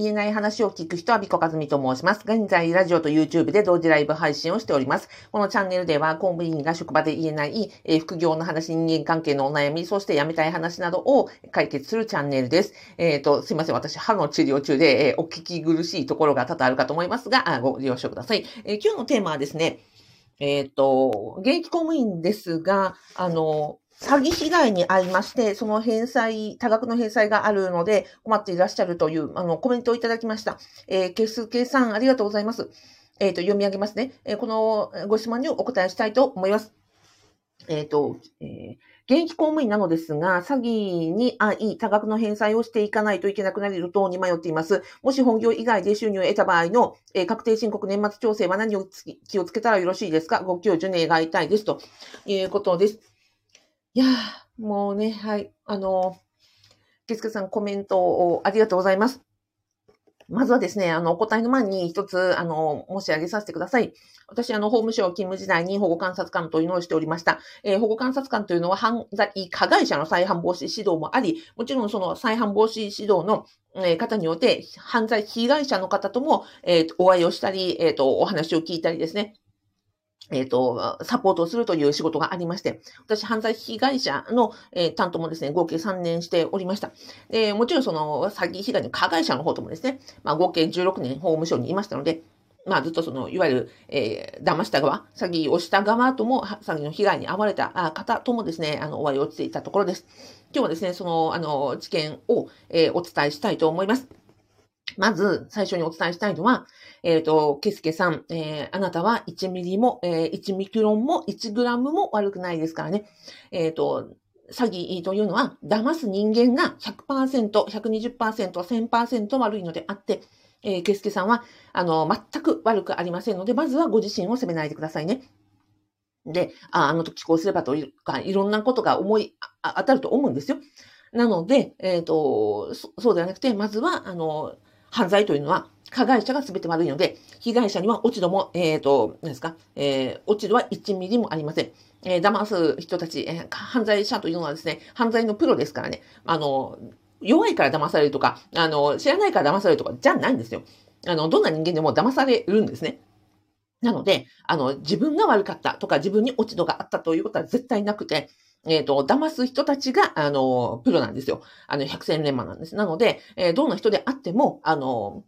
言えない話を聞く人は、ビコカズミと申します。現在、ラジオと YouTube で同時ライブ配信をしております。このチャンネルでは、公務員が職場で言えない、えー、副業の話、人間関係のお悩み、そして辞めたい話などを解決するチャンネルです。えっ、ー、と、すいません。私、歯の治療中で、えー、お聞き苦しいところが多々あるかと思いますが、あご了承ください。え今日のテーマはですね、えっ、と、現役公務員ですが、あの、詐欺被害に遭いまして、その返済、多額の返済があるので困っていらっしゃるという、あの、コメントをいただきました。えー、ケスケさん、ありがとうございます。えっ、ー、と、読み上げますね。えー、このご質問にお答えしたいと思います。えっ、ー、と、えー、現役公務員なのですが、詐欺に遭い、多額の返済をしていかないといけなくなるとに迷っています。もし本業以外で収入を得た場合の、えー、確定申告年末調整は何を気をつけたらよろしいですか？ご教授願いたいです。ということです。いやー、もうね、はい。あの、ケスケさんコメントをありがとうございます。まずはですね、あの、お答えの前に一つ、あの、申し上げさせてください。私、あの、法務省勤務時代に保護観察官というのをしておりました。えー、保護観察官というのは犯罪加害者の再犯防止指導もあり、もちろんその再犯防止指導のえ方によって、犯罪被害者の方とも、えー、お会いをしたり、えっ、ー、と、お話を聞いたりですね。えっ、ー、と、サポートをするという仕事がありまして、私、犯罪被害者の、えー、担当もですね、合計3年しておりました。で、もちろんその、詐欺被害の加害者の方ともですね、まあ、合計16年法務省にいましたので、まあ、ずっとその、いわゆる、えー、騙した側、詐欺をした側とも、詐欺の被害に遭われた方ともですね、あの、お会いをしていたところです。今日はですね、その、あの、知見を、えー、お伝えしたいと思います。まず、最初にお伝えしたいのは、えっ、ー、と、ケスケさん、えー、あなたは1ミリも、えー、1ミクロンも1グラムも悪くないですからね。えっ、ー、と、詐欺というのは、騙す人間が100%、120%、1000%悪いのであって、えー、ケスケさんは、あの、全く悪くありませんので、まずはご自身を責めないでくださいね。で、ああの時こうすればというか、いろんなことが思い当たると思うんですよ。なので、えっ、ー、とそ、そうではなくて、まずは、あの、犯罪というのは、加害者が全て悪いので、被害者には落ち度も、えっ、ー、と、何ですか、えー、落ち度は1ミリもありません。えー、騙す人たち、えー、犯罪者というのはですね、犯罪のプロですからね、あの、弱いから騙されるとか、あの、知らないから騙されるとかじゃないんですよ。あの、どんな人間でも騙されるんですね。なので、あの、自分が悪かったとか、自分に落ち度があったということは絶対なくて、えっ、ー、と、騙す人たちが、あの、プロなんですよ。あの、百戦錬磨なんです。なので、えー、どんな人であっても、あの、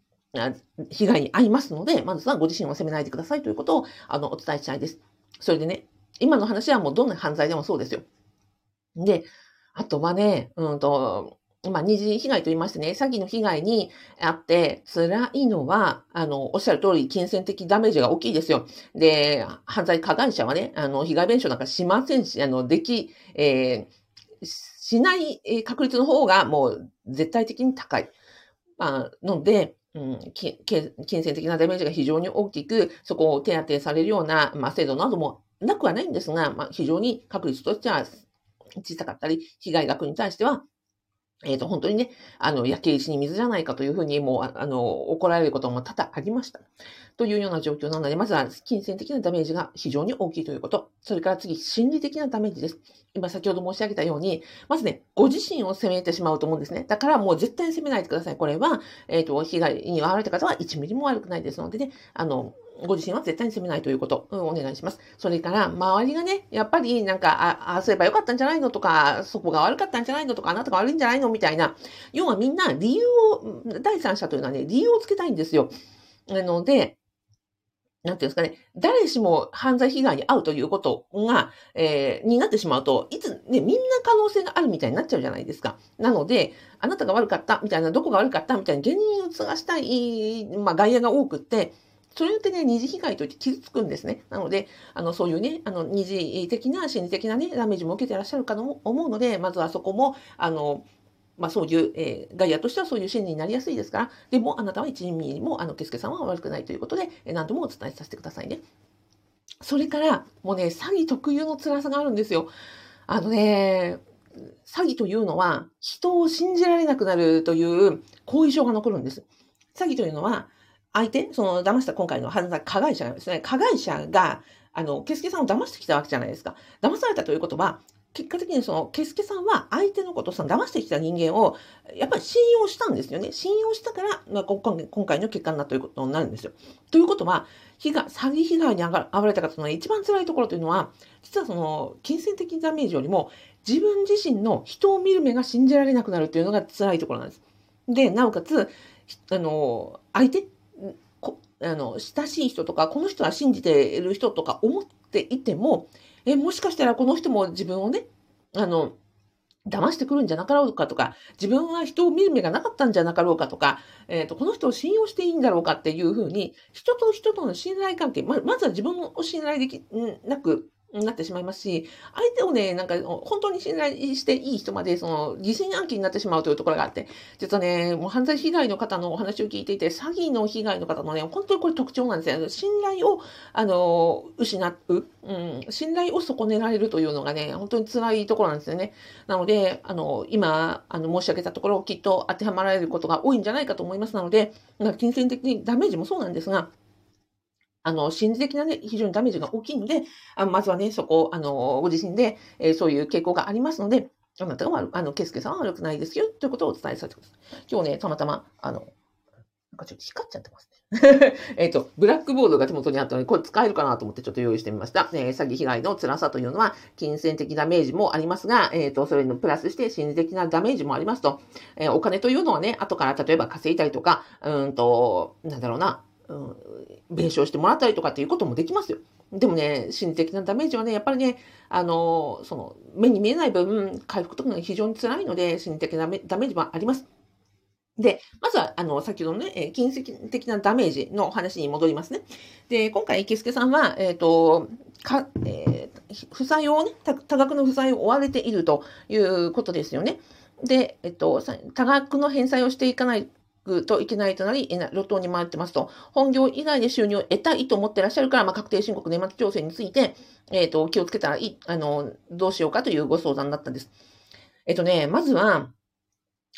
被害に遭いますので、まずはご自身を責めないでくださいということを、あの、お伝えしたいです。それでね、今の話はもうどんな犯罪でもそうですよ。で、あとはね、うんと、まあ、二次被害と言いましてね、詐欺の被害にあって、辛いのは、あの、おっしゃる通り、金銭的ダメージが大きいですよ。で、犯罪加害者はね、あの、被害弁償なんかしませんし、あの、でき、えー、しない確率の方がもう絶対的に高い。まあ、ので、うん、金銭的なダメージが非常に大きく、そこを手当てされるような、まあ、制度などもなくはないんですが、まあ、非常に確率としては小さかったり、被害額に対してはえっ、ー、と、本当にね、あの、焼け石に水じゃないかというふうに、もう、あの、怒られることも多々ありました。というような状況なので、まずは金銭的なダメージが非常に大きいということ。それから次、心理的なダメージです。今先ほど申し上げたように、まずね、ご自身を責めてしまうと思うんですね。だからもう絶対に責めないでください。これは、えっ、ー、と、被害に遭われた方は1ミリも悪くないですのでね、あの、ご自身は絶対に責めないということ、うん、お願いします。それから、周りがね、やっぱりなんか、あ、あ、すればよかったんじゃないのとか、そこが悪かったんじゃないのとか、あなたが悪いんじゃないのみたいな。要はみんな理由を、第三者というのはね、理由をつけたいんですよ。なので、なんていうんですかね、誰しも犯罪被害に遭うということが、えー、になってしまうと、いつ、ね、みんな可能性があるみたいになっちゃうじゃないですか。なので、あなたが悪かったみたいな、どこが悪かったみたいな、原因を探したい、まあ、外野が多くって、それによってね、二次被害といって傷つくんですね。なので、あの、そういうね、あの、二次的な心理的なね、ダメージも受けてらっしゃるかと思うので、まずはそこも、あの、まあそういう、えー、外野としてはそういう心理になりやすいですから、でもあなたは1ミリも、あの、ケスケさんは悪くないということで、えー、何度もお伝えさせてくださいね。それから、もうね、詐欺特有の辛さがあるんですよ。あのね、詐欺というのは、人を信じられなくなるという後遺症が残るんです。詐欺というのは、相手、その騙した今回の犯罪加害者がですね、加害者が、あの、ケスケさんを騙してきたわけじゃないですか。騙されたということは、結果的にその、ケスケさんは相手のことをさ、騙してきた人間を、やっぱり信用したんですよね。信用したから、まあ、今回の結果になったということになるんですよ。ということは、被害、詐欺被害に遭われた方の一番辛いところというのは、実はその、金銭的ダメージよりも、自分自身の人を見る目が信じられなくなるというのが辛いところなんです。で、なおかつ、あの、相手、あの、親しい人とか、この人は信じている人とか思っていても、え、もしかしたらこの人も自分をね、あの、騙してくるんじゃなかろうかとか、自分は人を見る目がなかったんじゃなかろうかとか、えっ、ー、と、この人を信用していいんだろうかっていうふうに、人と人との信頼関係、ままずは自分を信頼できなくなってしまいますし、相手をね、なんか本当に信頼していい人まで、その疑心暗鬼になってしまうというところがあって、実はね、もう犯罪被害の方のお話を聞いていて、詐欺の被害の方のね、本当にこれ特徴なんですよ。信頼を、あの、失う、うん、信頼を損ねられるというのがね、本当に辛いところなんですよね。なので、あの、今、あの、申し上げたところをきっと当てはまられることが多いんじゃないかと思いますなので、金銭的にダメージもそうなんですが、あの、心理的なね、非常にダメージが大きいので、あまずはね、そこ、あの、ご自身で、えー、そういう傾向がありますので、あなたが、あの、ケスケさんは悪くないですよ、ということをお伝えさせてください。今日ね、たまたま、あの、なんかちょっと光っちゃってますね。えっと、ブラックボードが手元にあったので、これ使えるかなと思ってちょっと用意してみました。えー、詐欺被害の辛さというのは、金銭的ダメージもありますが、えっ、ー、と、それにプラスして心理的なダメージもありますと、えー、お金というのはね、後から例えば稼いだりとか、うんと、なんだろうな、うん、弁償してもらったりとかっていうこともできますよ。でもね、心理的なダメージはね、やっぱりね、あの、その、目に見えない分、回復とかが非常に辛いので、心理的なダメージはあります。で、まずは、あの、先ほどのね、金銭的なダメージの話に戻りますね。で、今回、池助さんは、えっ、ー、と、か、えー、負債をね、多額の負債を負われているということですよね。で、えっと、多額の返済をしていかないくといけないとなり、路頭に回ってますと、本業以外で収入を得たいと思ってらっしゃるから、まあ、確定申告年末調整について、えっ、ー、と、気をつけたらいい、あの、どうしようかというご相談だったんです。えっ、ー、とね、まずは、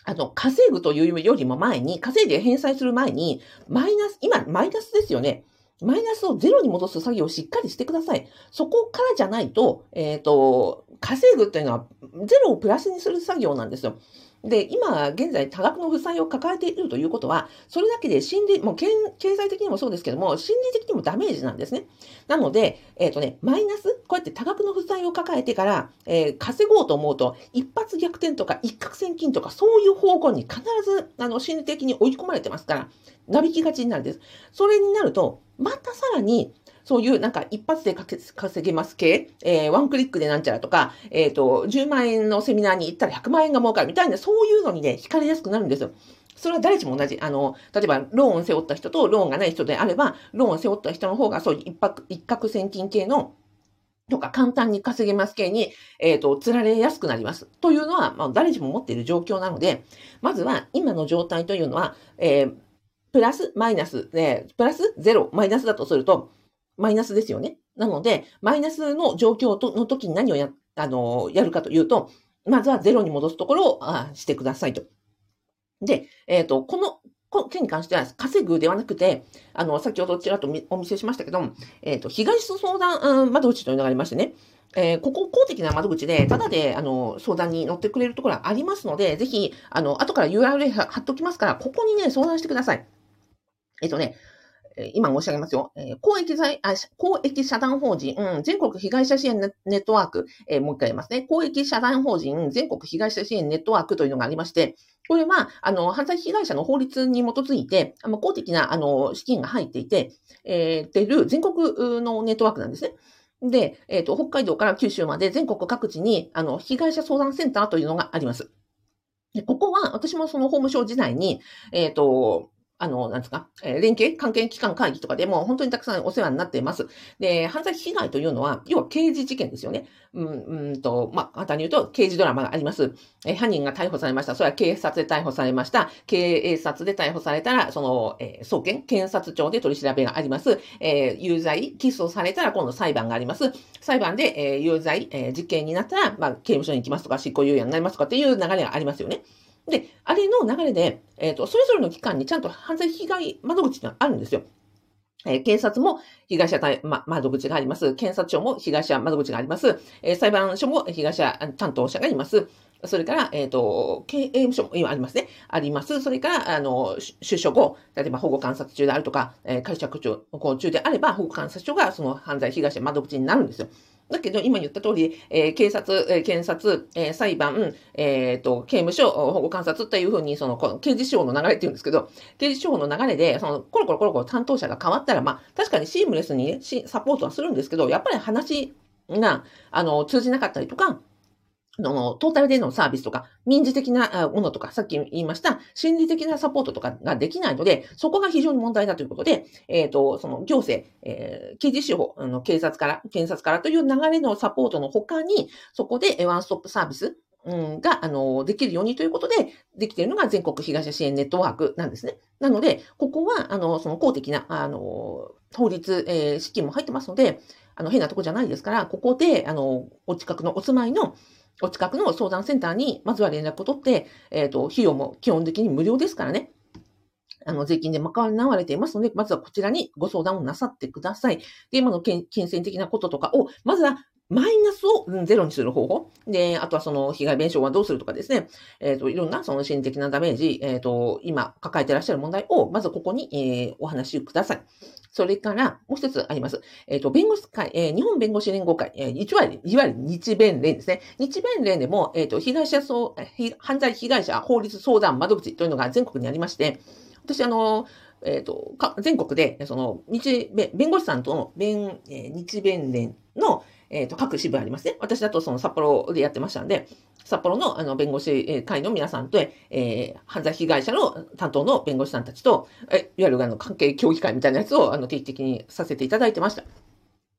あの、稼ぐというよりも前に、稼いで返済する前に、マイナス、今、マイナスですよね。マイナスをゼロに戻す作業をしっかりしてください。そこからじゃないと、えっ、ー、と、稼ぐっていうのは、ゼロをプラスにする作業なんですよ。で、今、現在、多額の負債を抱えているということは、それだけで心理、もう経済的にもそうですけども、心理的にもダメージなんですね。なので、えっ、ー、とね、マイナス、こうやって多額の負債を抱えてから、えー、稼ごうと思うと、一発逆転とか一攫千金とか、そういう方向に必ず、あの、心理的に追い込まれてますから、なびきがちになるんです。それになると、またさらに、そういうなんか一発で稼げます系、えー、ワンクリックでなんちゃらとか、えっ、ー、と、10万円のセミナーに行ったら100万円が儲かるみたいな、そういうのにね、惹かれやすくなるんですよ。それは誰しも同じ。あの、例えば、ローンを背負った人とローンがない人であれば、ローンを背負った人の方が、そういう一泊、一攫千金系の、とか簡単に稼げます系に、えっ、ー、と、釣られやすくなります。というのは、まあ、誰しも持っている状況なので、まずは、今の状態というのは、えー、プラス、マイナス、ね、プラス、ゼロ、マイナスだとすると、マイナスですよね。なので、マイナスの状況との時に何をや、あの、やるかというと、まずはゼロに戻すところをあしてくださいと。で、えっ、ー、と、この件に関しては稼ぐではなくて、あの、先ほどちらっとお見せしましたけどえっ、ー、と、被害者相談窓口というのがありましてね、えー、ここ公的な窓口で、ただで、あの、相談に乗ってくれるところがありますので、ぜひ、あの、後から URL 貼っときますから、ここにね、相談してください。えっ、とね、今申し上げますよ。公益財あ公益社団法人、うん、全国被害者支援ネットワーク、えー、もう一回言いますね。公益社団法人全国被害者支援ネットワークというのがありまして、これは、あの、犯罪被害者の法律に基づいて、あの公的な、あの、資金が入っていて、えー、てる全国のネットワークなんですね。で、えっ、ー、と、北海道から九州まで全国各地に、あの、被害者相談センターというのがあります。でここは、私もその法務省時代に、えっ、ー、と、あの、なんですか、えー、連携関係機関会議とかでも本当にたくさんお世話になっています。で、犯罪被害というのは、要は刑事事件ですよね。うん、うんと、まあ、簡単に言うと、刑事ドラマがあります。えー、犯人が逮捕されました。それは警察で逮捕されました。警察で逮捕されたら、その、えー、送検、検察庁で取り調べがあります。えー、有罪、起訴されたら今度裁判があります。裁判で、えー、有罪、えー、実刑になったら、まあ、刑務所に行きますとか、執行猶予になりますとかっていう流れがありますよね。で、あれの流れで、えっ、ー、と、それぞれの機関にちゃんと犯罪被害窓口があるんですよ。えー、警察も被害者対、ま、窓口があります。検察庁も被害者窓口があります。えー、裁判所も被害者担当者がいます。それから、えっ、ー、と、刑務所も今ありますね。あります。それから、あの、出所後、例えば保護観察中であるとか、えー、解釈中中であれば、保護観察所がその犯罪被害者窓口になるんですよ。だけど、今言った通り、えー、警察、えー、検察、えー、裁判、えっ、と、刑務所、保護観察っていうふうに、その、この刑事司法の流れって言うんですけど、刑事司法の流れで、その、コロコロコロコロ担当者が変わったら、まあ、確かにシームレスにサポートはするんですけど、やっぱり話が、あの、通じなかったりとか、の、トータルでのサービスとか、民事的なものとか、さっき言いました、心理的なサポートとかができないので、そこが非常に問題だということで、えっ、ー、と、その行政、えー、刑事司法、あの、警察から、検察からという流れのサポートの他に、そこでワンストップサービス、うん、が、あの、できるようにということで、できているのが全国被害者支援ネットワークなんですね。なので、ここは、あの、その公的な、あの、法律、えー、資金も入ってますので、あの、変なとこじゃないですから、ここで、あの、お近くのお住まいの、お近くの相談センターに、まずは連絡を取って、えっ、ー、と、費用も基本的に無料ですからね。あの、税金で賄われていますので、まずはこちらにご相談をなさってください。で、今の金銭的なこととかを、まずはマイナスをゼロにする方法。で、あとはその被害弁償はどうするとかですね。えっ、ー、と、いろんなその心的なダメージ、えっ、ー、と、今抱えていらっしゃる問題を、まずここに、えー、お話しください。それから、もう一つあります。えっ、と、弁護士会、え、日本弁護士連合会、えー、いわゆる、いわゆる日弁連ですね。日弁連でも、えっ、と、被害者相、犯罪被害者法律相談窓口というのが全国にありまして、私、あの、えっ、と、全国で、その、日弁、弁護士さんとの弁、え日弁連の、えっ、と、各支部ありますね。私だとその札幌でやってましたんで、札幌のあの弁護士会の皆さんと、えー、犯罪被害者の担当の弁護士さんたちと、えいわゆるあの関係協議会みたいなやつをあの定期的にさせていただいてました。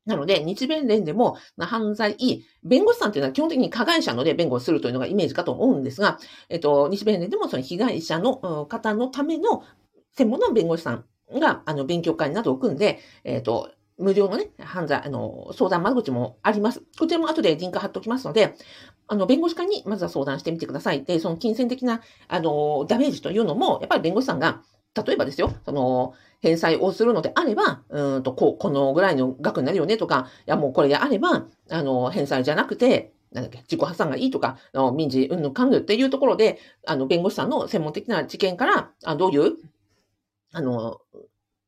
なので、日弁連でも、犯罪、弁護士さんっていうのは基本的に加害者ので弁護をするというのがイメージかと思うんですが、えっと、日弁連でもその被害者の方のための専門の弁護士さんが、あの、勉強会などを組んで、えっと、無料のね、犯罪、あの、相談窓口もあります。こちらも後でリンク貼っておきますので、あの、弁護士会にまずは相談してみてください。で、その金銭的な、あの、ダメージというのも、やっぱり弁護士さんが、例えばですよ、その、返済をするのであれば、うんと、こう、このぐらいの額になるよねとか、いや、もうこれであれば、あの、返済じゃなくて、なんだっけ、自己破産がいいとか、民事、うんぬかんぬっていうところで、あの、弁護士さんの専門的な知見から、あどういう、あの、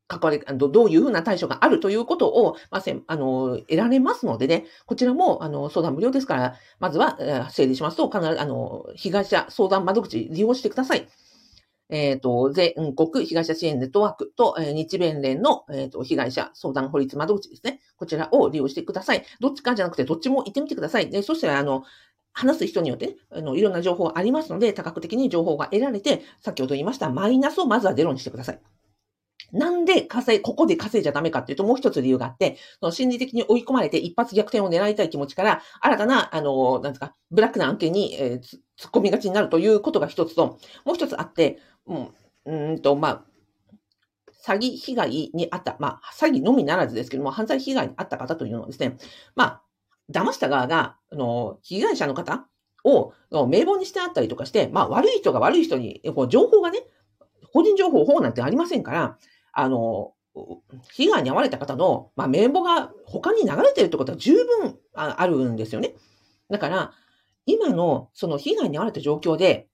関わり、どういうふうな対処があるということを、まあ、せあの、得られますのでね、こちらも、あの、相談無料ですから、まずは、え整理しますと、必ず、あの、被害者相談窓口利用してください。えっ、ー、と、全国被害者支援ネットワークと、えー、日弁連の、えっ、ー、と、被害者相談法律窓口ですね。こちらを利用してください。どっちかじゃなくて、どっちも行ってみてください。で、そしたら、あの、話す人によってね、あの、いろんな情報ありますので、多角的に情報が得られて、先ほど言いました、マイナスをまずはゼロにしてください。なんで稼い、ここで稼いじゃダメかっていうと、もう一つ理由があって、その心理的に追い込まれて一発逆転を狙いたい気持ちから、新たな、あの、なんですか、ブラックな案件に、えー、突っ込みがちになるということが一つと、もう一つあって、うん、うんと、まあ、詐欺被害にあった、まあ、詐欺のみならずですけども、犯罪被害にあった方というのはですね、まあ、騙した側が、あの、被害者の方を名簿にしてあったりとかして、まあ、悪い人が悪い人に、こう、情報がね、個人情報法なんてありませんから、あの、被害に遭われた方の、まあ、名簿が他に流れてるってことは十分あるんですよね。だから、今のその被害に遭われた状況で、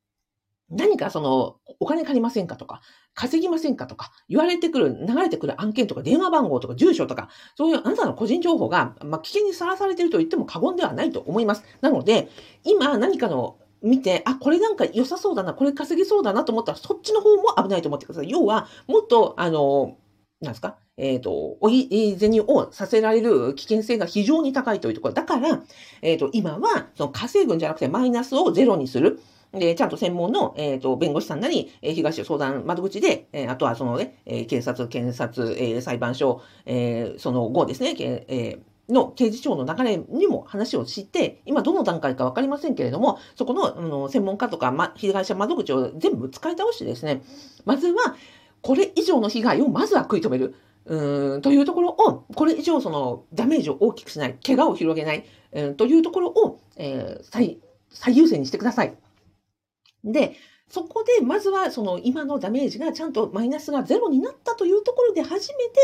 何かその、お金借りませんかとか、稼ぎませんかとか、言われてくる、流れてくる案件とか、電話番号とか、住所とか、そういうあなたの個人情報が、まあ、危険にさらされていると言っても過言ではないと思います。なので、今何かの見て、あ、これなんか良さそうだな、これ稼ぎそうだなと思ったら、そっちの方も危ないと思ってください。要は、もっと、あの、なんですか？えっ、ー、と、おい銭をさせられる危険性が非常に高いというところ。だから、えっ、ー、と、今は、その稼ぐんじゃなくてマイナスをゼロにする。で、ちゃんと専門の、えっ、ー、と、弁護士さんなり、えー、東相談窓口で、えー、あとはそのね、えー、警察、検察、えー、裁判所、えー、その後ですね、えー、の刑事庁の流れにも話を知って、今どの段階かわかりませんけれども、そこのあの専門家とか、ま、被害者窓口を全部使い倒してですね、まずは、これ以上の被害をまずは食い止める。うん、というところを、これ以上そのダメージを大きくしない、怪我を広げない、うん、というところを、えー、最、最優先にしてください。で、そこで、まずはその今のダメージがちゃんとマイナスがゼロになったというところで初めて、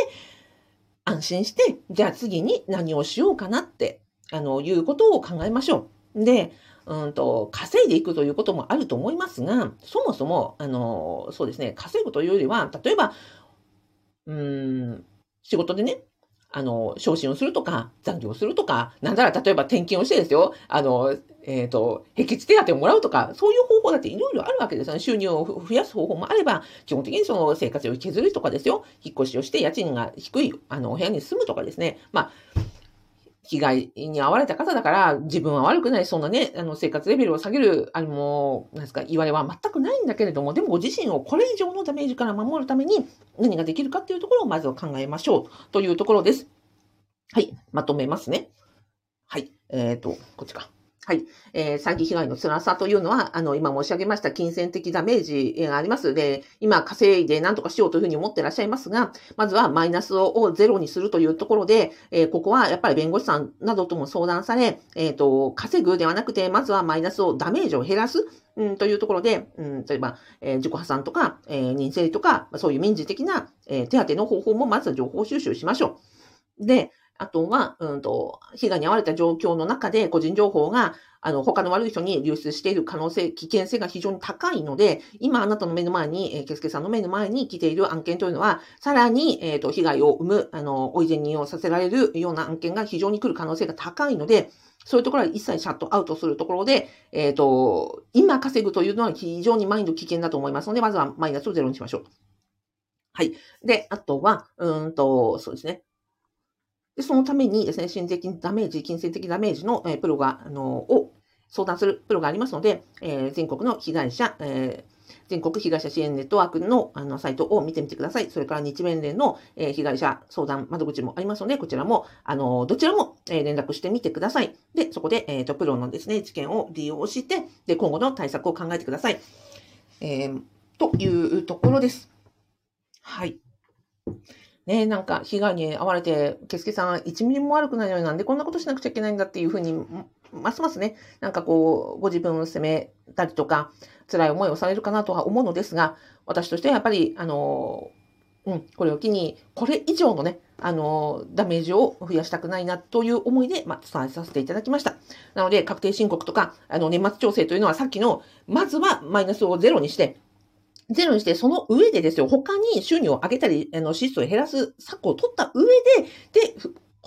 安心して、じゃあ次に何をしようかなって、あの、いうことを考えましょう。で、うんと、稼いでいくということもあると思いますが、そもそも、あの、そうですね、稼ぐというよりは、例えば、うん、仕事でね、あの、昇進をするとか、残業するとか、なんなら例えば転勤をしてですよ、あの、えっ、ー、と、壁地手当をもらうとか、そういう方法だっていろいろあるわけですよね。収入を増やす方法もあれば、基本的にその生活を削るとかですよ。引っ越しをして家賃が低い、あの、お部屋に住むとかですね。まあ、被害に遭われた方だから、自分は悪くない、そんなね、あの、生活レベルを下げる、あの、なんですか、言われは全くないんだけれども、でもご自身をこれ以上のダメージから守るために何ができるかっていうところをまずは考えましょうというところです。はい、まとめますね。はい、えっ、ー、と、こっちか。はい。えー、詐欺被害の辛さというのは、あの、今申し上げました金銭的ダメージがあります。で、今稼いで何とかしようというふうに思ってらっしゃいますが、まずはマイナスをゼロにするというところで、えー、ここはやっぱり弁護士さんなどとも相談され、えっ、ー、と、稼ぐではなくて、まずはマイナスを、ダメージを減らす。うん、というところで、うん、例えば、えー、自己破産とか、えー、認定とか、そういう民事的な、えー、手当の方法もまずは情報収集しましょう。で、あとは、うんと、被害に遭われた状況の中で個人情報が、あの、他の悪い人に流出している可能性、危険性が非常に高いので、今あなたの目の前に、えー、ケスケさんの目の前に来ている案件というのは、さらに、えっ、ー、と、被害を生む、あの、おい前人をさせられるような案件が非常に来る可能性が高いので、そういうところは一切シャットアウトするところで、えっ、ー、と、今稼ぐというのは非常にマインド危険だと思いますので、まずはマイナスをゼロにしましょう。はい。で、あとは、うんと、そうですね。で、そのためにですね、心的ダメージ、金銭的ダメージの、え、プロが、あの、を相談するプロがありますので、えー、全国の被害者、えー、全国被害者支援ネットワークのあのサイトを見てみてください。それから日弁連の、えー、被害者相談窓口もありますので、こちらも、あの、どちらも、え、連絡してみてください。で、そこで、えっ、ー、と、プロのですね、知見を利用して、で、今後の対策を考えてください。え、というところです。はい。ね、なんか被害に遭われて、ケスケさん1ミリも悪くないのになんでこんなことしなくちゃいけないんだっていうふうに、ますますね、なんかこう、ご自分を責めたりとか、辛い思いをされるかなとは思うのですが、私としてはやっぱり、あの、うん、これを機に、これ以上のね、あの、ダメージを増やしたくないなという思いで、まあ、伝えさせていただきました。なので、確定申告とか、あの、年末調整というのはさっきの、まずはマイナスをゼロにして、ゼロにして、その上でですよ、他に収入を上げたり、あの、支出を減らす策を取った上で、で、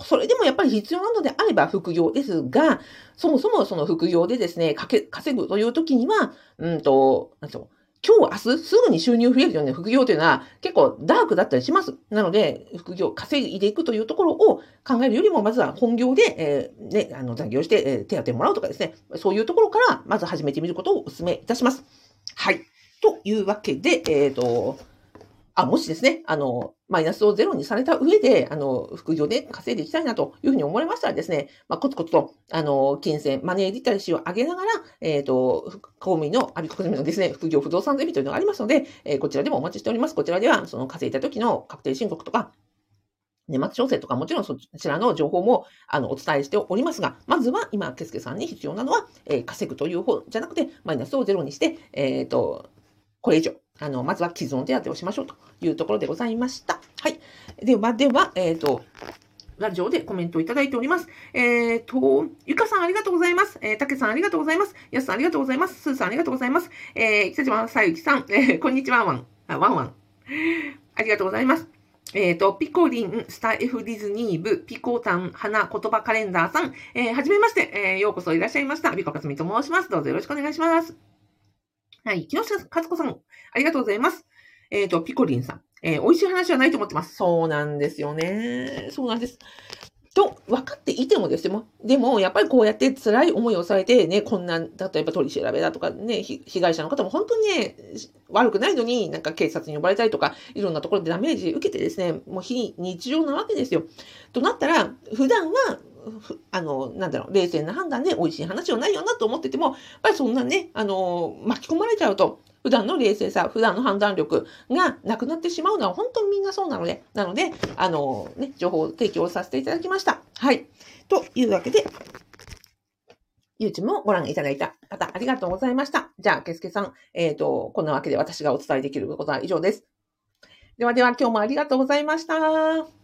それでもやっぱり必要なのであれば副業ですが、そもそもその副業でですね、かけ、稼ぐという時には、うんと、なんでしょう。今日、明日、すぐに収入増えるような副業というのは結構ダークだったりします。なので、副業、稼いでいくというところを考えるよりも、まずは本業で、えー、ね、あの、残業して、えー、手当もらうとかですね、そういうところから、まず始めてみることをお勧めいたします。はい。というわけで、えっ、ー、と、あ、もしですね、あの、マイナスをゼロにされた上で、あの、副業で稼いでいきたいなというふうに思われましたらですね、まあ、コツコツと、あの、金銭、マネーリテラシーを上げながら、えっ、ー、と、公務員の、あびこ国のですね、副業不動産ゼミというのがありますので、えー、こちらでもお待ちしております。こちらでは、その稼いだ時の確定申告とか、年末調整とかもちろんそちらの情報もあのお伝えしておりますが、まずは今、ケスケさんに必要なのは、えー、稼ぐという方じゃなくて、マイナスをゼロにして、えっ、ー、と、これ以上、あの、まずは既存手当をしましょうというところでございました。はい。では、では、えっ、ー、と、ラジオでコメントをいただいております。えっ、ー、と、ゆかさんありがとうございます。えー、たけさんありがとうございます。やすさんありがとうございます。すーさんありがとうございます。えー、北島さゆきさん、えー、こんにちは、ワン。あ、ワンワン。ありがとうございます。えっ、ー、と、ピコリン、スター F ディズニー部、ピコタン、花言葉カレンダーさん、えー、はじめまして、えー、ようこそいらっしゃいました。ビコカツミと申します。どうぞよろしくお願いします。はい。木下和子さん、ありがとうございます。えっ、ー、と、ピコリンさん。えー、美味しい話はないと思ってます。そうなんですよね。そうなんです。と、分かっていてもですよ。でも、やっぱりこうやって辛い思いをされてね、こんな、例えば取り調べだとかね、被害者の方も本当にね、悪くないのに、なんか警察に呼ばれたりとか、いろんなところでダメージ受けてですね、もう非日常なわけですよ。となったら、普段はあの、なんだろう、冷静な判断で美味しい話をないよなと思ってても、やっぱりそんなね、あの、巻き込まれちゃうと、普段の冷静さ、普段の判断力がなくなってしまうのは本当にみんなそうなので、なので、あの、ね、情報提供させていただきました。はい。というわけで、YouTube もご覧いただいた方、ありがとうございました。じゃあ、けすけさん、えっ、ー、と、こんなわけで私がお伝えできることは以上です。ではでは、今日もありがとうございました。